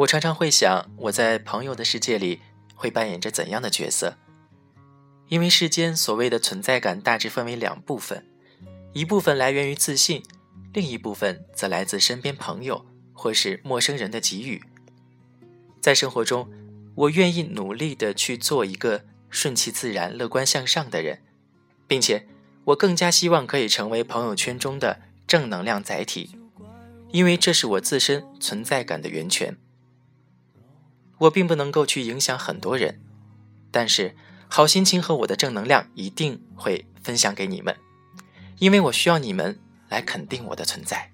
我常常会想，我在朋友的世界里会扮演着怎样的角色？因为世间所谓的存在感大致分为两部分，一部分来源于自信，另一部分则来自身边朋友或是陌生人的给予。在生活中，我愿意努力的去做一个顺其自然、乐观向上的人，并且我更加希望可以成为朋友圈中的正能量载体，因为这是我自身存在感的源泉。我并不能够去影响很多人，但是好心情和我的正能量一定会分享给你们，因为我需要你们来肯定我的存在。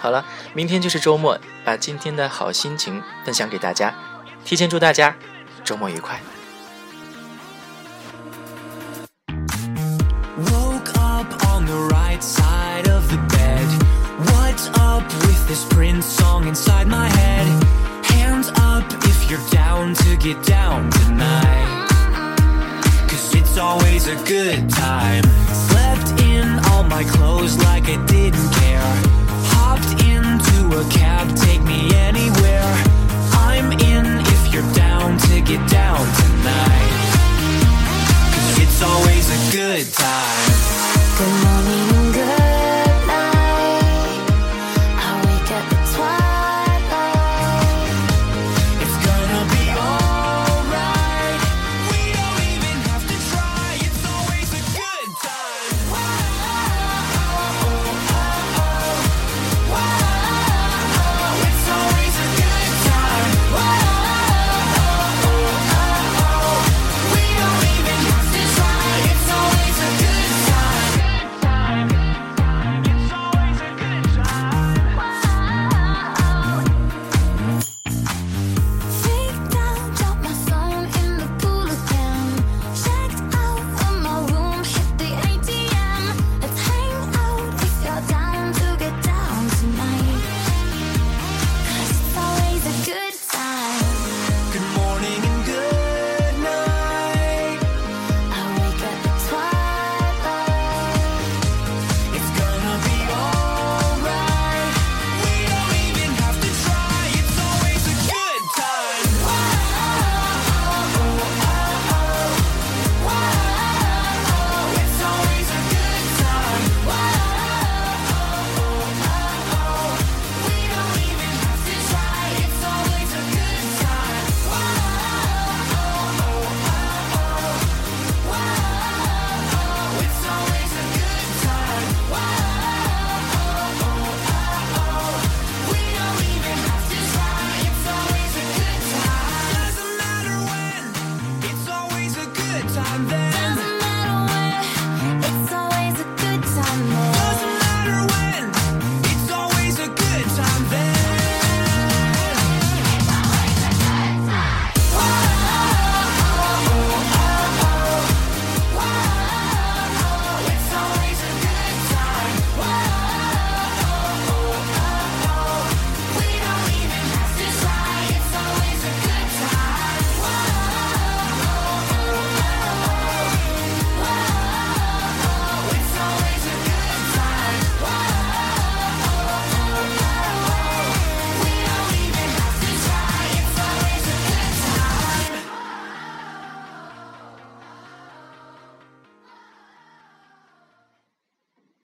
好了，明天就是周末，把今天的好心情分享给大家，提前祝大家周末愉快。A cab, take me anywhere. I'm in if you're down to get down tonight. It's always a good time. Good morning.